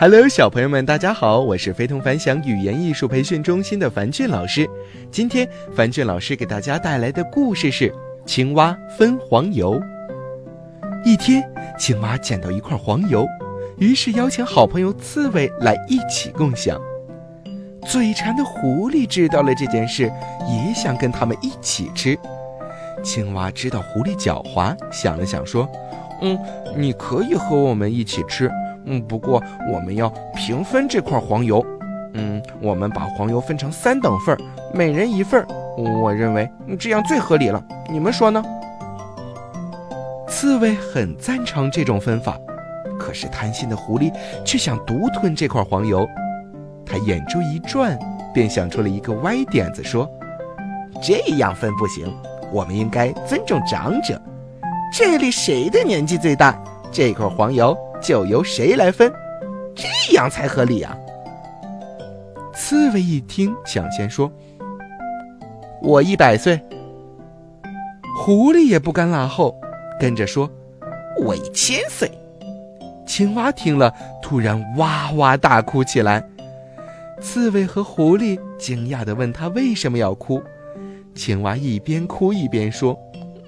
Hello，小朋友们，大家好，我是非同凡响语言艺术培训中心的樊俊老师。今天，樊俊老师给大家带来的故事是《青蛙分黄油》。一天，青蛙捡到一块黄油，于是邀请好朋友刺猬来一起共享。嘴馋的狐狸知道了这件事，也想跟他们一起吃。青蛙知道狐狸狡猾，想了想说：“嗯，你可以和我们一起吃。”嗯，不过我们要平分这块黄油。嗯，我们把黄油分成三等份每人一份我认为这样最合理了。你们说呢？刺猬很赞成这种分法，可是贪心的狐狸却想独吞这块黄油。他眼珠一转，便想出了一个歪点子，说：“这样分不行，我们应该尊重长者。这里谁的年纪最大，这块黄油。”就由谁来分，这样才合理啊！刺猬一听，抢先说：“我一百岁。”狐狸也不甘落后，跟着说：“我一千岁。”青蛙听了，突然哇哇大哭起来。刺猬和狐狸惊讶地问他为什么要哭。青蛙一边哭一边说。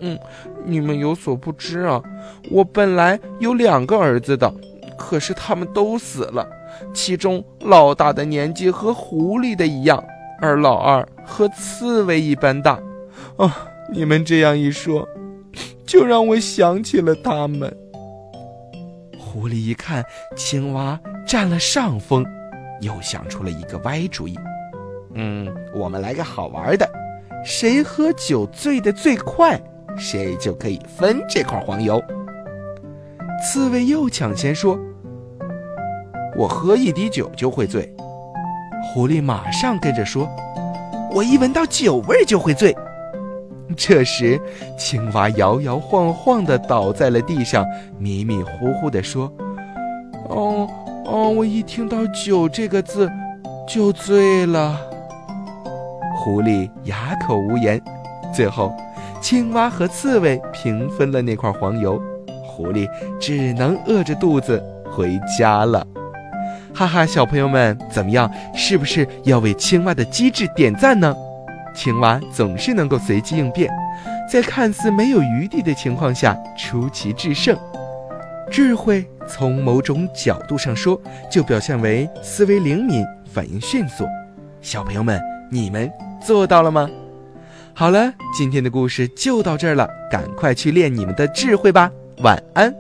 嗯，你们有所不知啊，我本来有两个儿子的，可是他们都死了。其中老大的年纪和狐狸的一样，而老二和刺猬一般大。啊，你们这样一说，就让我想起了他们。狐狸一看青蛙占了上风，又想出了一个歪主意。嗯，我们来个好玩的，谁喝酒醉得最快？谁就可以分这块黄油。刺猬又抢先说：“我喝一滴酒就会醉。”狐狸马上跟着说：“我一闻到酒味就会醉。”这时，青蛙摇摇晃晃地倒在了地上，迷迷糊糊地说：“哦哦，我一听到酒这个字，就醉了。”狐狸哑口无言，最后。青蛙和刺猬平分了那块黄油，狐狸只能饿着肚子回家了。哈哈，小朋友们怎么样？是不是要为青蛙的机智点赞呢？青蛙总是能够随机应变，在看似没有余地的情况下出奇制胜。智慧从某种角度上说，就表现为思维灵敏、反应迅速。小朋友们，你们做到了吗？好了，今天的故事就到这儿了，赶快去练你们的智慧吧，晚安。